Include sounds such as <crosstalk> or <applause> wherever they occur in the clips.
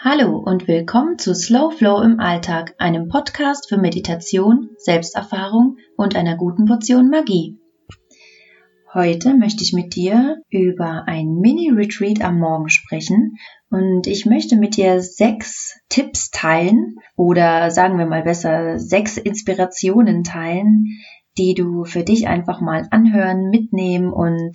Hallo und willkommen zu Slow Flow im Alltag, einem Podcast für Meditation, Selbsterfahrung und einer guten Portion Magie. Heute möchte ich mit dir über ein Mini-Retreat am Morgen sprechen und ich möchte mit dir sechs Tipps teilen oder sagen wir mal besser sechs Inspirationen teilen, die du für dich einfach mal anhören, mitnehmen und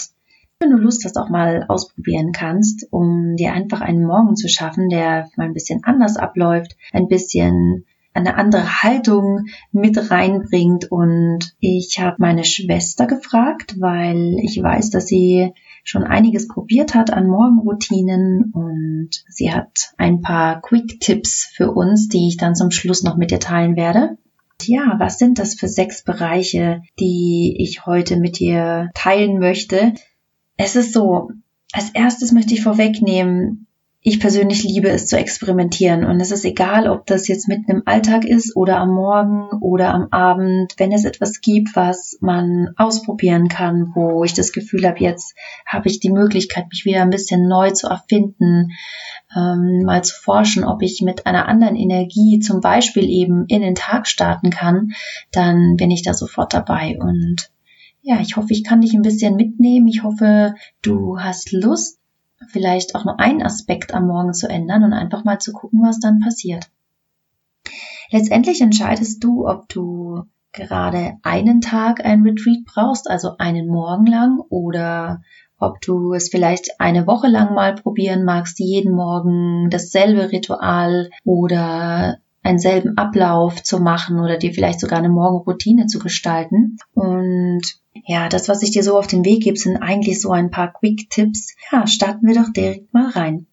wenn du Lust hast, auch mal ausprobieren kannst, um dir einfach einen Morgen zu schaffen, der mal ein bisschen anders abläuft, ein bisschen eine andere Haltung mit reinbringt. Und ich habe meine Schwester gefragt, weil ich weiß, dass sie schon einiges probiert hat an Morgenroutinen und sie hat ein paar Quick-Tipps für uns, die ich dann zum Schluss noch mit dir teilen werde. Ja, was sind das für sechs Bereiche, die ich heute mit dir teilen möchte? Es ist so, als erstes möchte ich vorwegnehmen, ich persönlich liebe es zu experimentieren. Und es ist egal, ob das jetzt mitten im Alltag ist oder am Morgen oder am Abend, wenn es etwas gibt, was man ausprobieren kann, wo ich das Gefühl habe, jetzt habe ich die Möglichkeit, mich wieder ein bisschen neu zu erfinden, ähm, mal zu forschen, ob ich mit einer anderen Energie zum Beispiel eben in den Tag starten kann, dann bin ich da sofort dabei. Und ja, ich hoffe, ich kann dich ein bisschen mitnehmen. Ich hoffe, du hast Lust, vielleicht auch nur einen Aspekt am Morgen zu ändern und einfach mal zu gucken, was dann passiert. Letztendlich entscheidest du, ob du gerade einen Tag ein Retreat brauchst, also einen Morgen lang, oder ob du es vielleicht eine Woche lang mal probieren magst, jeden Morgen dasselbe Ritual oder einen selben Ablauf zu machen oder dir vielleicht sogar eine Morgenroutine zu gestalten. Und ja, das, was ich dir so auf den Weg gebe, sind eigentlich so ein paar Quick-Tipps. Ja, starten wir doch direkt mal rein.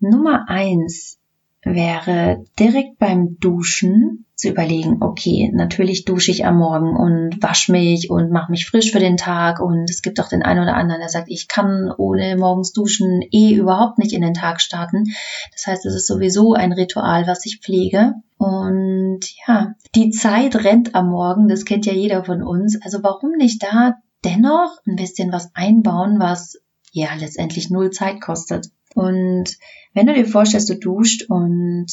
Nummer eins wäre direkt beim Duschen zu überlegen, okay, natürlich dusche ich am Morgen und wasche mich und mache mich frisch für den Tag und es gibt auch den einen oder anderen, der sagt, ich kann ohne morgens duschen eh überhaupt nicht in den Tag starten. Das heißt, es ist sowieso ein Ritual, was ich pflege. Und ja, die Zeit rennt am Morgen, das kennt ja jeder von uns. Also warum nicht da dennoch ein bisschen was einbauen, was ja letztendlich null Zeit kostet? Und wenn du dir vorstellst, du duscht und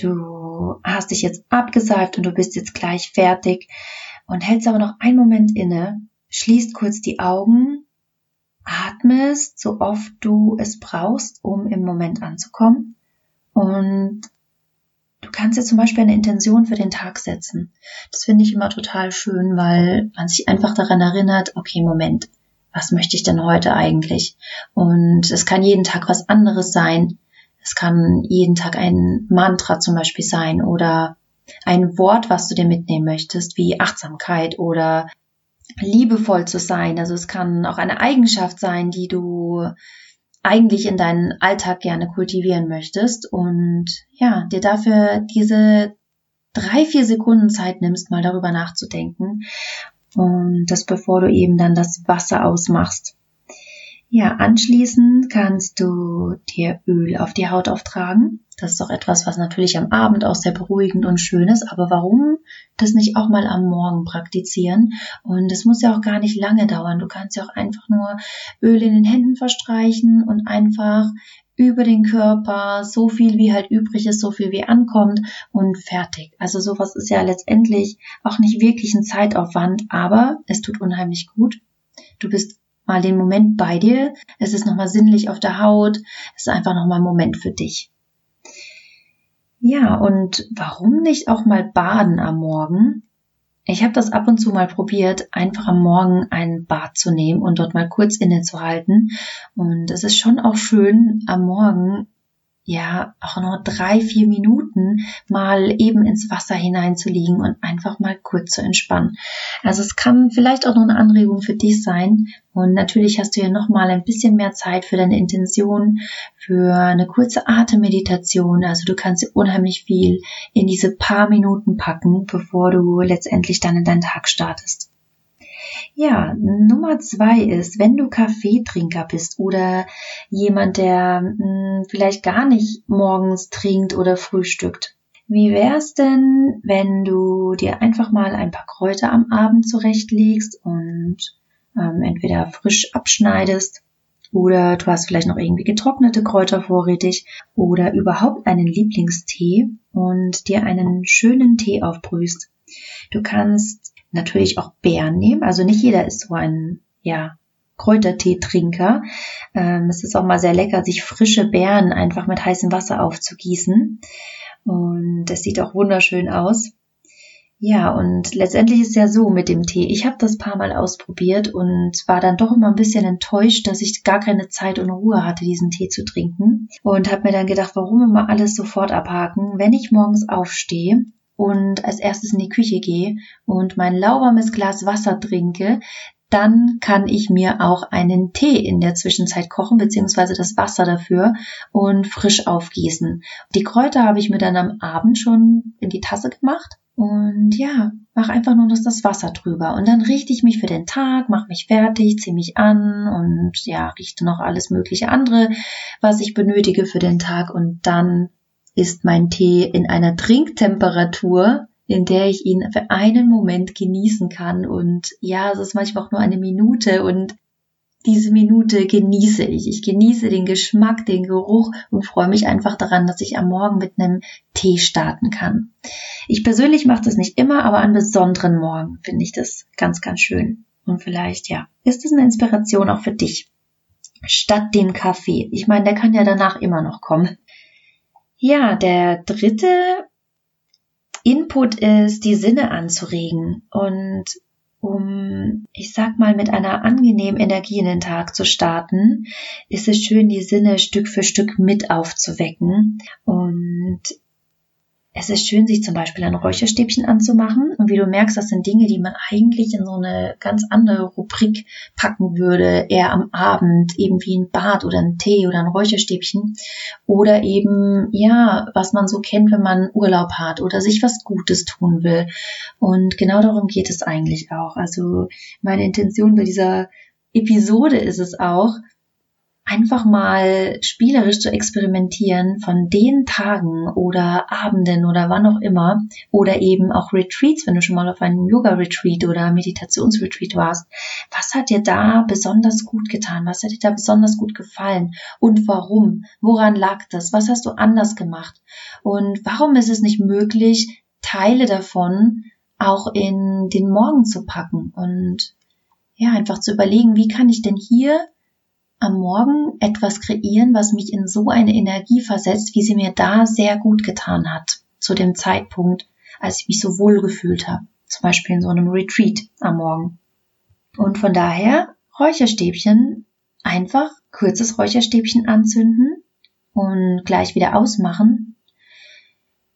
du hast dich jetzt abgeseift und du bist jetzt gleich fertig und hältst aber noch einen Moment inne, schließt kurz die Augen, atmest so oft du es brauchst, um im Moment anzukommen und Du kannst dir zum Beispiel eine Intention für den Tag setzen. Das finde ich immer total schön, weil man sich einfach daran erinnert, okay, Moment, was möchte ich denn heute eigentlich? Und es kann jeden Tag was anderes sein. Es kann jeden Tag ein Mantra zum Beispiel sein oder ein Wort, was du dir mitnehmen möchtest, wie Achtsamkeit oder liebevoll zu sein. Also es kann auch eine Eigenschaft sein, die du eigentlich in deinen Alltag gerne kultivieren möchtest und ja, dir dafür diese drei, vier Sekunden Zeit nimmst, mal darüber nachzudenken und das bevor du eben dann das Wasser ausmachst. Ja, anschließend kannst du dir Öl auf die Haut auftragen. Das ist auch etwas, was natürlich am Abend auch sehr beruhigend und schön ist. Aber warum das nicht auch mal am Morgen praktizieren? Und es muss ja auch gar nicht lange dauern. Du kannst ja auch einfach nur Öl in den Händen verstreichen und einfach über den Körper, so viel wie halt übrig ist, so viel wie ankommt und fertig. Also sowas ist ja letztendlich auch nicht wirklich ein Zeitaufwand, aber es tut unheimlich gut. Du bist mal den Moment bei dir. Es ist nochmal sinnlich auf der Haut. Es ist einfach nochmal ein Moment für dich. Ja, und warum nicht auch mal baden am Morgen? Ich habe das ab und zu mal probiert, einfach am Morgen ein Bad zu nehmen und dort mal kurz innezuhalten. Und es ist schon auch schön, am Morgen ja auch nur drei, vier Minuten mal eben ins Wasser hineinzuliegen und einfach mal kurz zu entspannen. Also es kann vielleicht auch noch eine Anregung für dich sein. Und natürlich hast du ja noch mal ein bisschen mehr Zeit für deine Intention, für eine kurze Atemmeditation. Also du kannst unheimlich viel in diese paar Minuten packen, bevor du letztendlich dann in deinen Tag startest. Ja, Nummer zwei ist, wenn du Kaffeetrinker bist oder jemand, der mh, hm, vielleicht gar nicht morgens trinkt oder frühstückt. Wie wär's denn, wenn du dir einfach mal ein paar Kräuter am Abend zurechtlegst und ähm, entweder frisch abschneidest oder du hast vielleicht noch irgendwie getrocknete Kräuter vorrätig oder überhaupt einen Lieblingstee und dir einen schönen Tee aufbrühst. Du kannst natürlich auch Beeren nehmen, also nicht jeder ist so ein, ja, Kräuterteetrinker. Ähm, es ist auch mal sehr lecker, sich frische Beeren einfach mit heißem Wasser aufzugießen. Und es sieht auch wunderschön aus. Ja, und letztendlich ist ja so mit dem Tee. Ich habe das paar Mal ausprobiert und war dann doch immer ein bisschen enttäuscht, dass ich gar keine Zeit und Ruhe hatte, diesen Tee zu trinken. Und habe mir dann gedacht, warum immer alles sofort abhaken, wenn ich morgens aufstehe und als erstes in die Küche gehe und mein lauwarmes Glas Wasser trinke, dann kann ich mir auch einen Tee in der Zwischenzeit kochen, beziehungsweise das Wasser dafür und frisch aufgießen. Die Kräuter habe ich mir dann am Abend schon in die Tasse gemacht und ja, mach einfach nur noch das Wasser drüber. Und dann richte ich mich für den Tag, mach mich fertig, ziehe mich an und ja, richte noch alles mögliche andere, was ich benötige für den Tag. Und dann ist mein Tee in einer Trinktemperatur, in der ich ihn für einen Moment genießen kann. Und ja, es ist manchmal auch nur eine Minute und diese Minute genieße ich. Ich genieße den Geschmack, den Geruch und freue mich einfach daran, dass ich am Morgen mit einem Tee starten kann. Ich persönlich mache das nicht immer, aber an besonderen Morgen finde ich das ganz, ganz schön. Und vielleicht, ja, ist das eine Inspiration auch für dich. Statt dem Kaffee. Ich meine, der kann ja danach immer noch kommen. Ja, der dritte Input ist, die Sinne anzuregen und um, ich sag mal, mit einer angenehmen Energie in den Tag zu starten, ist es schön, die Sinne Stück für Stück mit aufzuwecken. Und es ist schön, sich zum Beispiel ein Räucherstäbchen anzumachen. Und wie du merkst, das sind Dinge, die man eigentlich in so eine ganz andere Rubrik packen würde. Eher am Abend, eben wie ein Bad oder ein Tee oder ein Räucherstäbchen. Oder eben, ja, was man so kennt, wenn man Urlaub hat oder sich was Gutes tun will. Und genau darum geht es eigentlich auch. Also meine Intention bei dieser Episode ist es auch, einfach mal spielerisch zu experimentieren von den Tagen oder Abenden oder wann auch immer oder eben auch Retreats, wenn du schon mal auf einem Yoga-Retreat oder Meditationsretreat warst. Was hat dir da besonders gut getan? Was hat dir da besonders gut gefallen? Und warum? Woran lag das? Was hast du anders gemacht? Und warum ist es nicht möglich, Teile davon auch in den Morgen zu packen und ja, einfach zu überlegen, wie kann ich denn hier am Morgen etwas kreieren, was mich in so eine Energie versetzt, wie sie mir da sehr gut getan hat, zu dem Zeitpunkt, als ich mich so wohl gefühlt habe. Zum Beispiel in so einem Retreat am Morgen. Und von daher Räucherstäbchen, einfach kurzes Räucherstäbchen anzünden und gleich wieder ausmachen,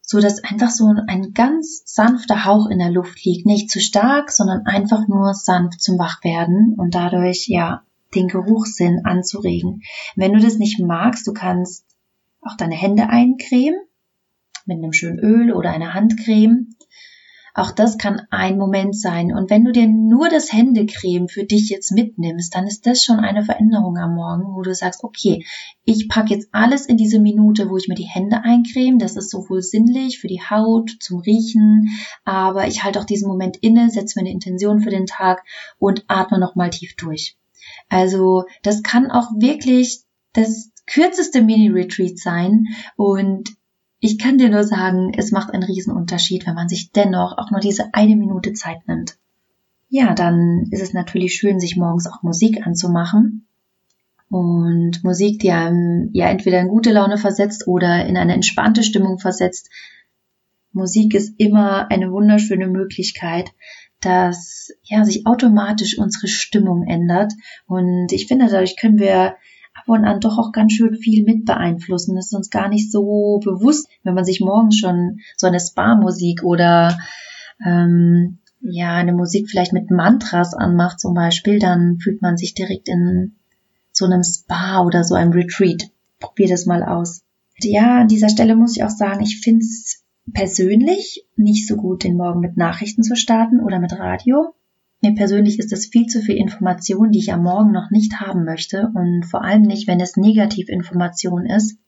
so dass einfach so ein ganz sanfter Hauch in der Luft liegt, nicht zu stark, sondern einfach nur sanft zum Wachwerden und dadurch ja den Geruchssinn anzuregen. Wenn du das nicht magst, du kannst auch deine Hände eincremen mit einem schönen Öl oder einer Handcreme. Auch das kann ein Moment sein. Und wenn du dir nur das Händecreme für dich jetzt mitnimmst, dann ist das schon eine Veränderung am Morgen, wo du sagst, okay, ich packe jetzt alles in diese Minute, wo ich mir die Hände eincreme. Das ist sowohl sinnlich für die Haut, zum Riechen, aber ich halte auch diesen Moment inne, setze mir eine Intention für den Tag und atme nochmal tief durch. Also das kann auch wirklich das kürzeste Mini-Retreat sein und ich kann dir nur sagen, es macht einen Riesenunterschied, wenn man sich dennoch auch nur diese eine Minute Zeit nimmt. Ja, dann ist es natürlich schön, sich morgens auch Musik anzumachen. Und Musik, die einem ja entweder in gute Laune versetzt oder in eine entspannte Stimmung versetzt. Musik ist immer eine wunderschöne Möglichkeit, dass ja sich automatisch unsere Stimmung ändert. Und ich finde, dadurch können wir ab und an doch auch ganz schön viel mit beeinflussen. Das ist uns gar nicht so bewusst, wenn man sich morgens schon so eine Spa-Musik oder ähm, ja, eine Musik vielleicht mit Mantras anmacht zum Beispiel, dann fühlt man sich direkt in so einem Spa oder so einem Retreat. Probier das mal aus. Ja, an dieser Stelle muss ich auch sagen, ich finde es persönlich nicht so gut, den Morgen mit Nachrichten zu starten oder mit Radio. Mir persönlich ist es viel zu viel Information, die ich am Morgen noch nicht haben möchte und vor allem nicht, wenn es Negativinformation ist.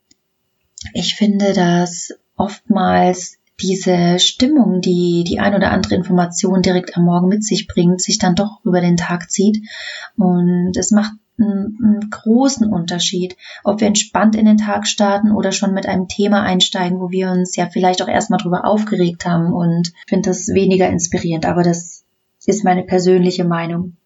Ich finde, dass oftmals diese Stimmung, die die ein oder andere Information direkt am Morgen mit sich bringt, sich dann doch über den Tag zieht und es macht einen, großen Unterschied, ob wir entspannt in den Tag starten oder schon mit einem Thema einsteigen, wo wir uns ja vielleicht auch erstmal drüber aufgeregt haben und finde das weniger inspirierend, aber das ist meine persönliche Meinung.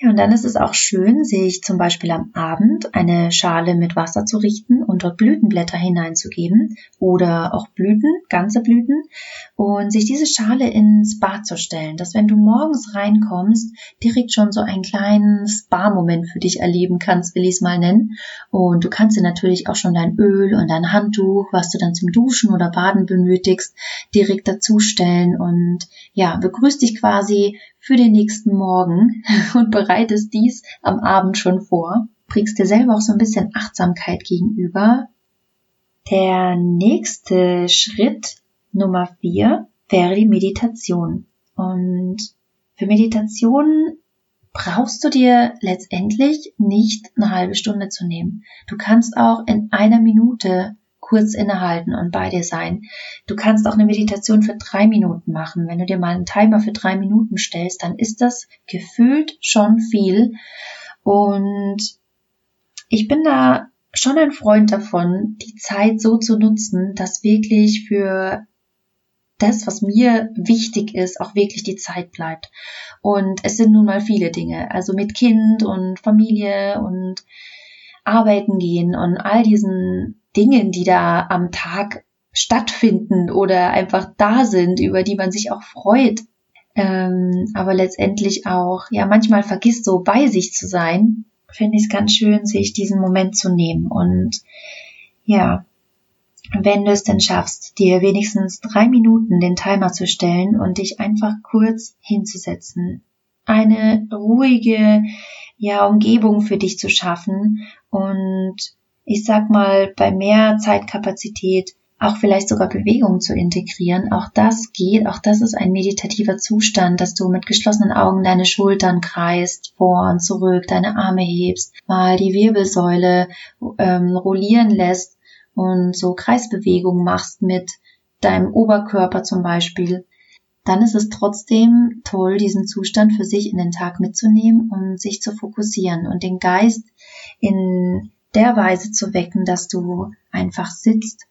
Ja, und dann ist es auch schön, sich zum Beispiel am Abend eine Schale mit Wasser zu richten und dort Blütenblätter hineinzugeben oder auch Blüten, ganze Blüten und sich diese Schale ins Bad zu stellen, dass wenn du morgens reinkommst, direkt schon so einen kleinen Spa-Moment für dich erleben kannst, will ich es mal nennen. Und du kannst dir natürlich auch schon dein Öl und dein Handtuch, was du dann zum Duschen oder Baden benötigst, direkt dazustellen und ja, begrüßt dich quasi für den nächsten Morgen <laughs> und bereitest dies am Abend schon vor. Bringst dir selber auch so ein bisschen Achtsamkeit gegenüber. Der nächste Schritt Nummer vier wäre die Meditation. Und für Meditation brauchst du dir letztendlich nicht eine halbe Stunde zu nehmen. Du kannst auch in einer Minute kurz innehalten und bei dir sein. Du kannst auch eine Meditation für drei Minuten machen. Wenn du dir mal einen Timer für drei Minuten stellst, dann ist das gefühlt schon viel. Und ich bin da schon ein Freund davon, die Zeit so zu nutzen, dass wirklich für das, was mir wichtig ist, auch wirklich die Zeit bleibt. Und es sind nun mal viele Dinge. Also mit Kind und Familie und arbeiten gehen und all diesen Dingen, die da am Tag stattfinden oder einfach da sind, über die man sich auch freut. Ähm, aber letztendlich auch, ja, manchmal vergisst so bei sich zu sein, finde ich es ganz schön, sich diesen Moment zu nehmen. Und ja, wenn du es denn schaffst, dir wenigstens drei Minuten den Timer zu stellen und dich einfach kurz hinzusetzen, eine ruhige, ja, Umgebung für dich zu schaffen und ich sag mal, bei mehr Zeitkapazität auch vielleicht sogar Bewegung zu integrieren. Auch das geht, auch das ist ein meditativer Zustand, dass du mit geschlossenen Augen deine Schultern kreist, vor und zurück, deine Arme hebst, mal die Wirbelsäule ähm, rollieren lässt und so Kreisbewegungen machst mit deinem Oberkörper zum Beispiel. Dann ist es trotzdem toll, diesen Zustand für sich in den Tag mitzunehmen und sich zu fokussieren und den Geist in der Weise zu wecken, dass du einfach sitzt,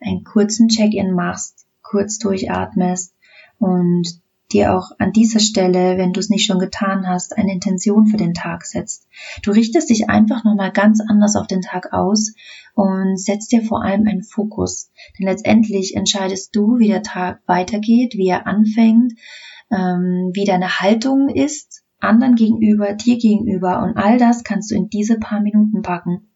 einen kurzen Check-in machst, kurz durchatmest und dir auch an dieser Stelle, wenn du es nicht schon getan hast, eine Intention für den Tag setzt. Du richtest dich einfach nochmal ganz anders auf den Tag aus und setzt dir vor allem einen Fokus. Denn letztendlich entscheidest du, wie der Tag weitergeht, wie er anfängt, ähm, wie deine Haltung ist, anderen gegenüber, dir gegenüber und all das kannst du in diese paar Minuten packen.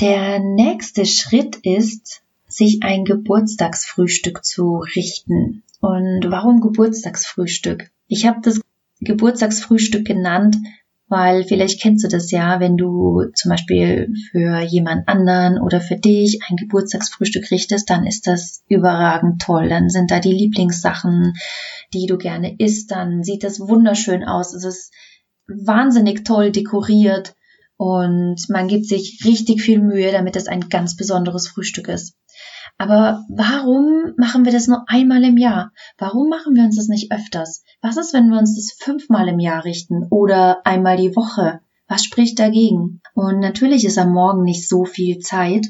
Der nächste Schritt ist, sich ein Geburtstagsfrühstück zu richten. Und warum Geburtstagsfrühstück? Ich habe das Geburtstagsfrühstück genannt, weil vielleicht kennst du das ja, wenn du zum Beispiel für jemand anderen oder für dich ein Geburtstagsfrühstück richtest, dann ist das überragend toll. Dann sind da die Lieblingssachen, die du gerne isst, dann sieht das wunderschön aus. Es ist wahnsinnig toll dekoriert und man gibt sich richtig viel Mühe, damit es ein ganz besonderes Frühstück ist. Aber warum machen wir das nur einmal im Jahr? Warum machen wir uns das nicht öfters? Was ist, wenn wir uns das fünfmal im Jahr richten oder einmal die Woche? Was spricht dagegen? Und natürlich ist am Morgen nicht so viel Zeit.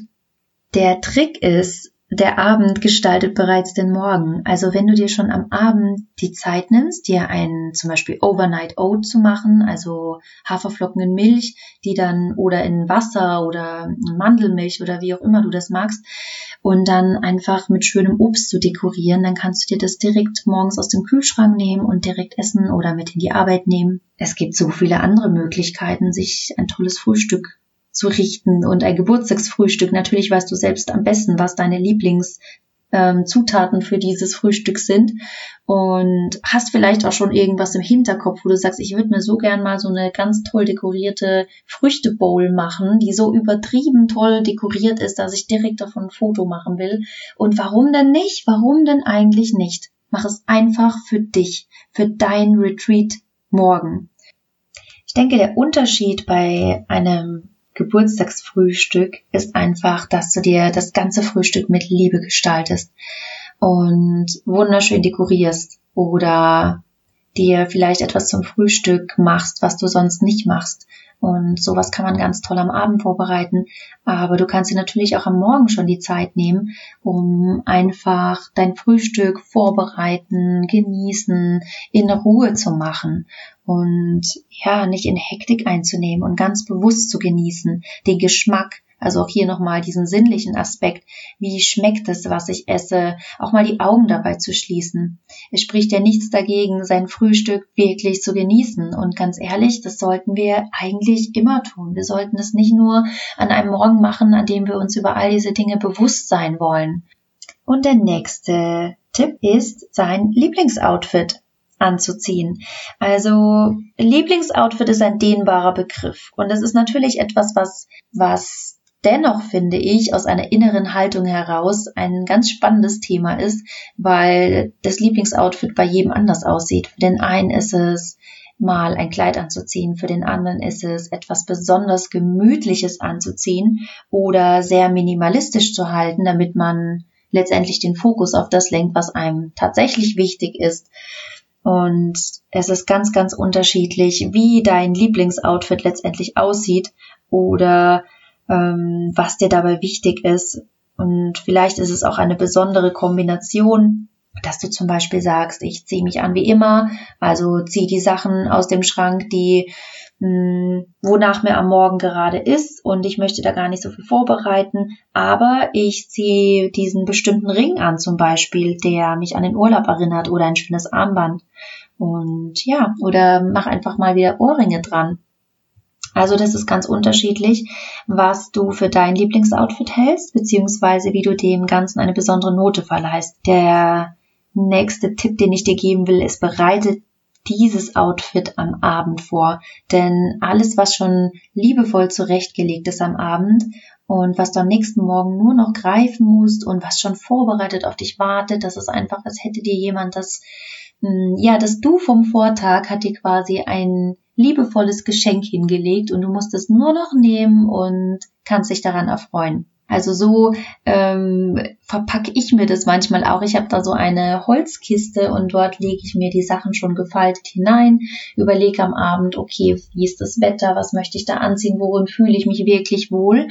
Der Trick ist, der Abend gestaltet bereits den Morgen. Also wenn du dir schon am Abend die Zeit nimmst, dir ein zum Beispiel Overnight Oat zu machen, also Haferflocken in Milch, die dann oder in Wasser oder Mandelmilch oder wie auch immer du das magst, und dann einfach mit schönem Obst zu dekorieren, dann kannst du dir das direkt morgens aus dem Kühlschrank nehmen und direkt essen oder mit in die Arbeit nehmen. Es gibt so viele andere Möglichkeiten, sich ein tolles Frühstück zu richten und ein Geburtstagsfrühstück. Natürlich weißt du selbst am besten, was deine Lieblings ähm, für dieses Frühstück sind und hast vielleicht auch schon irgendwas im Hinterkopf, wo du sagst, ich würde mir so gern mal so eine ganz toll dekorierte Früchtebowl machen, die so übertrieben toll dekoriert ist, dass ich direkt davon ein Foto machen will. Und warum denn nicht? Warum denn eigentlich nicht? Mach es einfach für dich, für dein Retreat morgen. Ich denke, der Unterschied bei einem Geburtstagsfrühstück ist einfach, dass du dir das ganze Frühstück mit Liebe gestaltest und wunderschön dekorierst oder dir vielleicht etwas zum Frühstück machst, was du sonst nicht machst. Und sowas kann man ganz toll am Abend vorbereiten. Aber du kannst dir natürlich auch am Morgen schon die Zeit nehmen, um einfach dein Frühstück vorbereiten, genießen, in Ruhe zu machen und ja, nicht in Hektik einzunehmen und ganz bewusst zu genießen, den Geschmack, also auch hier nochmal diesen sinnlichen Aspekt. Wie schmeckt es, was ich esse? Auch mal die Augen dabei zu schließen. Es spricht ja nichts dagegen, sein Frühstück wirklich zu genießen. Und ganz ehrlich, das sollten wir eigentlich immer tun. Wir sollten es nicht nur an einem Morgen machen, an dem wir uns über all diese Dinge bewusst sein wollen. Und der nächste Tipp ist sein Lieblingsoutfit anzuziehen. Also Lieblingsoutfit ist ein dehnbarer Begriff und es ist natürlich etwas, was was dennoch finde ich aus einer inneren Haltung heraus ein ganz spannendes Thema ist, weil das Lieblingsoutfit bei jedem anders aussieht. Für den einen ist es mal ein Kleid anzuziehen, für den anderen ist es etwas besonders Gemütliches anzuziehen oder sehr minimalistisch zu halten, damit man letztendlich den Fokus auf das lenkt, was einem tatsächlich wichtig ist. Und es ist ganz, ganz unterschiedlich, wie dein Lieblingsoutfit letztendlich aussieht oder ähm, was dir dabei wichtig ist. Und vielleicht ist es auch eine besondere Kombination, dass du zum Beispiel sagst, ich ziehe mich an wie immer, also zieh die Sachen aus dem Schrank, die mh, hm, wonach mir am Morgen gerade ist und ich möchte da gar nicht so viel vorbereiten, aber ich ziehe diesen bestimmten Ring an zum Beispiel, der mich an den Urlaub erinnert oder ein schönes Armband und ja, oder mach einfach mal wieder Ohrringe dran also das ist ganz unterschiedlich, was du für dein Lieblingsoutfit hältst, beziehungsweise wie du dem Ganzen eine besondere Note verleihst. Der nächste Tipp, den ich dir geben will, ist bereite dieses Outfit am Abend vor. Denn alles, was schon liebevoll zurechtgelegt ist am Abend und was du am nächsten Morgen nur noch greifen musst und was schon vorbereitet auf dich wartet, das ist einfach, als hätte dir jemand das, hm, ja, das Du vom Vortag hat dir quasi ein liebevolles Geschenk hingelegt und du musst es nur noch nehmen und kannst dich daran erfreuen. Also so ähm, verpacke ich mir das manchmal auch. Ich habe da so eine Holzkiste und dort lege ich mir die Sachen schon gefaltet hinein, überlege am Abend, okay, wie ist das Wetter, was möchte ich da anziehen, worin fühle ich mich wirklich wohl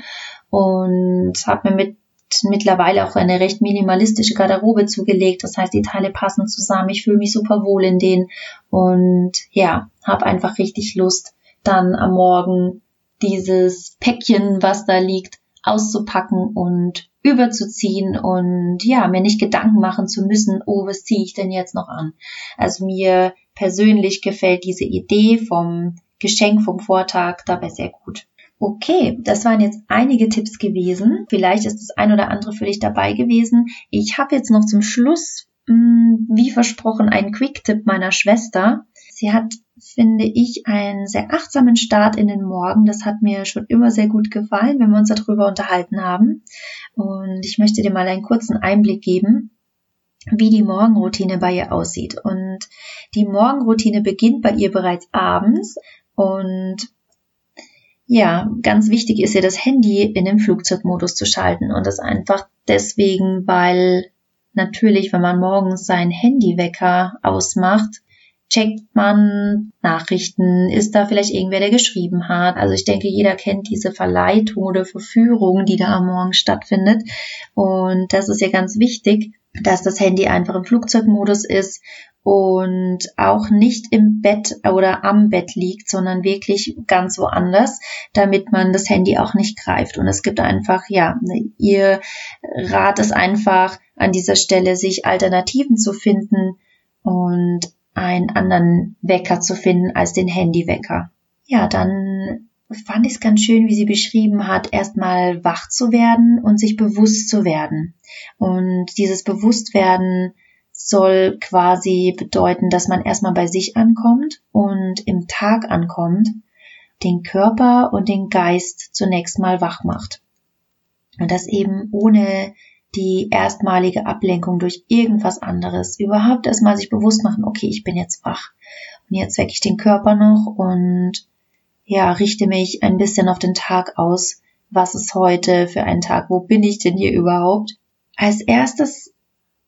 und habe mir mit mittlerweile auch eine recht minimalistische Garderobe zugelegt. Das heißt, die Teile passen zusammen. Ich fühle mich super wohl in denen und ja, habe einfach richtig Lust, dann am Morgen dieses Päckchen, was da liegt, auszupacken und überzuziehen und ja, mir nicht Gedanken machen zu müssen, oh, was ziehe ich denn jetzt noch an? Also mir persönlich gefällt diese Idee vom Geschenk vom Vortag dabei sehr gut. Okay, das waren jetzt einige Tipps gewesen. Vielleicht ist das ein oder andere für dich dabei gewesen. Ich habe jetzt noch zum Schluss, hm, wie versprochen, einen Quick-Tipp meiner Schwester. Sie hat, finde ich, einen sehr achtsamen Start in den Morgen. Das hat mir schon immer sehr gut gefallen, wenn wir uns darüber unterhalten haben. Und ich möchte dir mal einen kurzen Einblick geben wie die Morgenroutine bei ihr aussieht. Und die Morgenroutine beginnt bei ihr bereits abends und ja, ganz wichtig ist ja das Handy in den Flugzeugmodus zu schalten und das einfach deswegen, weil natürlich, wenn man morgens seinen Handywecker ausmacht, checkt man Nachrichten, ist da vielleicht irgendwer, der geschrieben hat. Also ich denke, jeder kennt diese Verleitung oder Verführung, die da am Morgen stattfindet. Und das ist ja ganz wichtig, dass das Handy einfach im Flugzeugmodus ist und auch nicht im Bett oder am Bett liegt, sondern wirklich ganz woanders, damit man das Handy auch nicht greift. Und es gibt einfach, ja, ihr Rat ist einfach an dieser Stelle, sich Alternativen zu finden und einen anderen Wecker zu finden als den Handywecker. Ja, dann fand ich es ganz schön, wie sie beschrieben hat, erstmal wach zu werden und sich bewusst zu werden. Und dieses Bewusstwerden soll quasi bedeuten, dass man erstmal bei sich ankommt und im Tag ankommt, den Körper und den Geist zunächst mal wach macht. Und das eben ohne die erstmalige Ablenkung durch irgendwas anderes. Überhaupt erstmal sich bewusst machen, okay, ich bin jetzt wach. Und jetzt wecke ich den Körper noch und ja, richte mich ein bisschen auf den Tag aus. Was ist heute für ein Tag? Wo bin ich denn hier überhaupt? Als erstes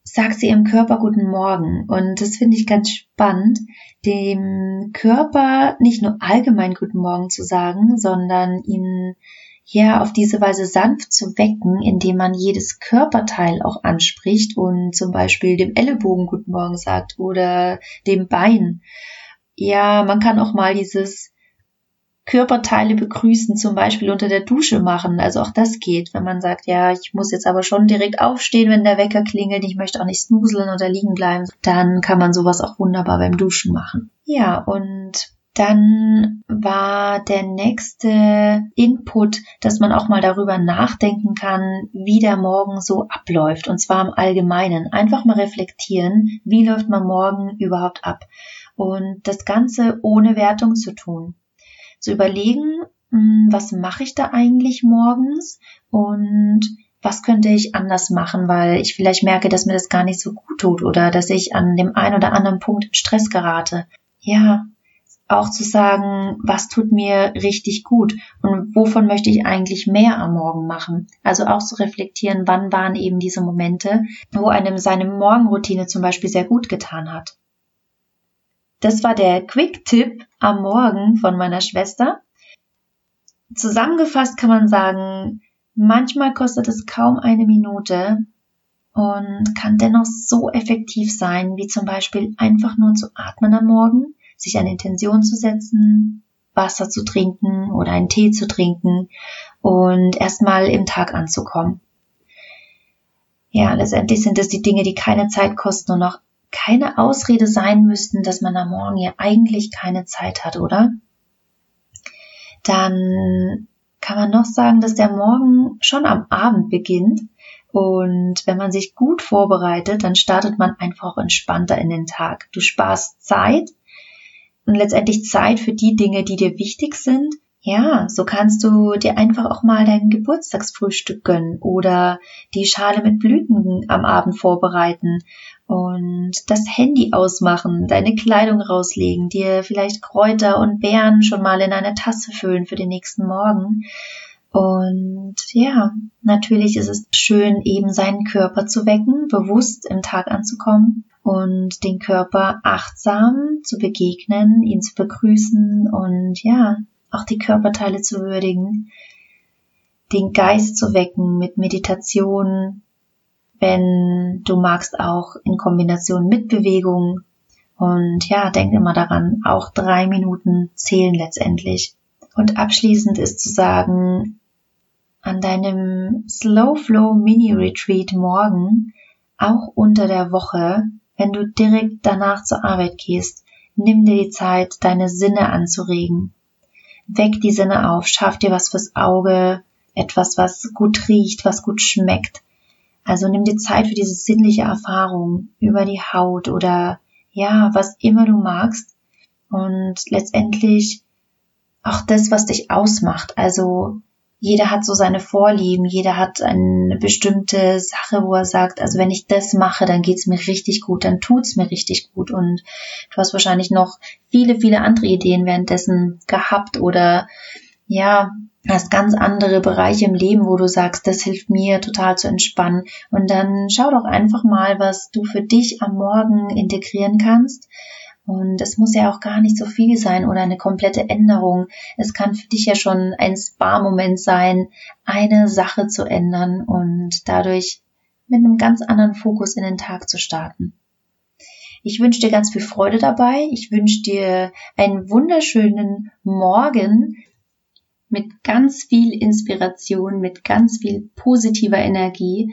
sagt sie ihrem Körper guten Morgen. Und das finde ich ganz spannend, dem Körper nicht nur allgemein guten Morgen zu sagen, sondern ihn ja auf diese Weise sanft zu wecken, indem man jedes Körperteil auch anspricht und zum Beispiel dem Ellenbogen guten Morgen sagt oder dem Bein. Ja, man kann auch mal dieses Körperteile begrüßen, zum Beispiel unter der Dusche machen. Also auch das geht, wenn man sagt, ja, ich muss jetzt aber schon direkt aufstehen, wenn der Wecker klingelt, ich möchte auch nicht snuseln oder liegen bleiben, dann kann man sowas auch wunderbar beim Duschen machen. Ja, und dann war der nächste Input, dass man auch mal darüber nachdenken kann, wie der Morgen so abläuft. Und zwar im Allgemeinen. Einfach mal reflektieren, wie läuft man morgen überhaupt ab. Und das Ganze ohne Wertung zu tun. Zu überlegen, hm, was mache ich da eigentlich morgens und was könnte ich anders machen, weil ich vielleicht merke, dass mir das gar nicht so gut tut oder dass ich an dem einen oder anderen Punkt in Stress gerate. Ja, auch zu sagen, was tut mir richtig gut und wovon möchte ich eigentlich mehr am Morgen machen. Also auch zu reflektieren, wann waren eben diese Momente, wo einem seine Morgenroutine zum Beispiel sehr gut getan hat. Das war der Quick-Tipp am Morgen von meiner Schwester. Zusammengefasst kann man sagen, manchmal kostet es kaum eine Minute und kann dennoch so effektiv sein, wie zum Beispiel einfach nur zu atmen am Morgen sich eine Intention zu setzen, Wasser zu trinken oder einen Tee zu trinken und erstmal im Tag anzukommen. Ja, letztendlich sind es die Dinge, die keine Zeit kosten und auch keine Ausrede sein müssten, dass man am Morgen ja eigentlich keine Zeit hat, oder? Dann kann man noch sagen, dass der Morgen schon am Abend beginnt und wenn man sich gut vorbereitet, dann startet man einfach entspannter in den Tag. Du sparst Zeit und letztendlich Zeit für die Dinge, die dir wichtig sind. Ja, so kannst du dir einfach auch mal dein Geburtstagsfrühstück gönnen oder die Schale mit Blüten am Abend vorbereiten und das Handy ausmachen, deine Kleidung rauslegen, dir vielleicht Kräuter und Beeren schon mal in eine Tasse füllen für den nächsten Morgen. Und ja, natürlich ist es schön, eben seinen Körper zu wecken, bewusst im Tag anzukommen und den Körper achtsam zu begegnen, ihn zu begrüßen und ja, auch die Körperteile zu würdigen, den Geist zu wecken mit Meditation, wenn du magst auch in Kombination mit Bewegung und ja, denk immer daran, auch drei Minuten zählen letztendlich. Und abschließend ist zu sagen, an deinem Slow Flow Mini Retreat morgen, auch unter der Woche, wenn du direkt danach zur Arbeit gehst, nimm dir die Zeit, deine Sinne anzuregen. Weck die Sinne auf, schaff dir was fürs Auge, etwas, was gut riecht, was gut schmeckt. Also nimm dir Zeit für diese sinnliche Erfahrung über die Haut oder ja, was immer du magst. Und letztendlich auch das, was dich ausmacht. Also jeder hat so seine Vorlieben, jeder hat eine bestimmte Sache, wo er sagt, also wenn ich das mache, dann geht's mir richtig gut, dann tut's mir richtig gut. Und du hast wahrscheinlich noch viele, viele andere Ideen währenddessen gehabt oder ja, hast ganz andere Bereiche im Leben, wo du sagst, das hilft mir total zu entspannen. Und dann schau doch einfach mal, was du für dich am Morgen integrieren kannst und es muss ja auch gar nicht so viel sein oder eine komplette Änderung. Es kann für dich ja schon ein Spa-Moment sein, eine Sache zu ändern und dadurch mit einem ganz anderen Fokus in den Tag zu starten. Ich wünsche dir ganz viel Freude dabei. Ich wünsche dir einen wunderschönen Morgen mit ganz viel Inspiration, mit ganz viel positiver Energie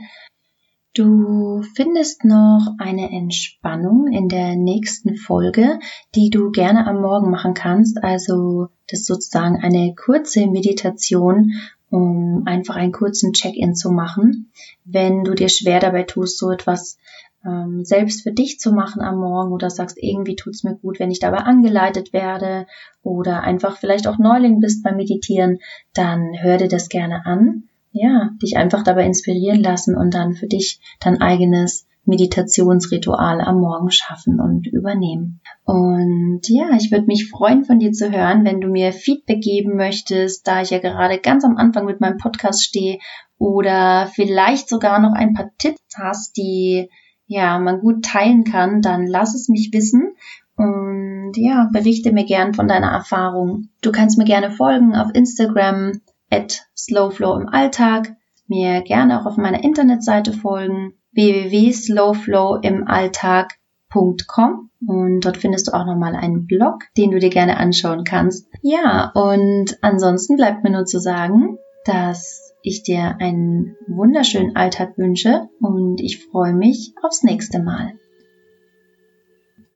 Du findest noch eine Entspannung in der nächsten Folge, die du gerne am Morgen machen kannst. Also das ist sozusagen eine kurze Meditation, um einfach einen kurzen Check-in zu machen. Wenn du dir schwer dabei tust, so etwas ähm, selbst für dich zu machen am Morgen oder sagst, irgendwie tut's mir gut, wenn ich dabei angeleitet werde oder einfach vielleicht auch Neuling bist beim Meditieren, dann hör dir das gerne an ja, dich einfach dabei inspirieren lassen und dann für dich dein eigenes Meditationsritual am Morgen schaffen und übernehmen. Und ja, ich würde mich freuen, von dir zu hören, wenn du mir Feedback geben möchtest, da ich ja gerade ganz am Anfang mit meinem Podcast stehe oder vielleicht sogar noch ein paar Tipps hast, die ja, man gut teilen kann, dann lass es mich wissen und ja, berichte mir gern von deiner Erfahrung. Du kannst mir gerne folgen auf Instagram at slowflow im Alltag, mir gerne auch auf meiner Internetseite folgen www.slowflowimaltag.com und dort findest du auch nochmal einen Blog, den du dir gerne anschauen kannst. Ja, und ansonsten bleibt mir nur zu sagen, dass ich dir einen wunderschönen Alltag wünsche und ich freue mich aufs nächste Mal.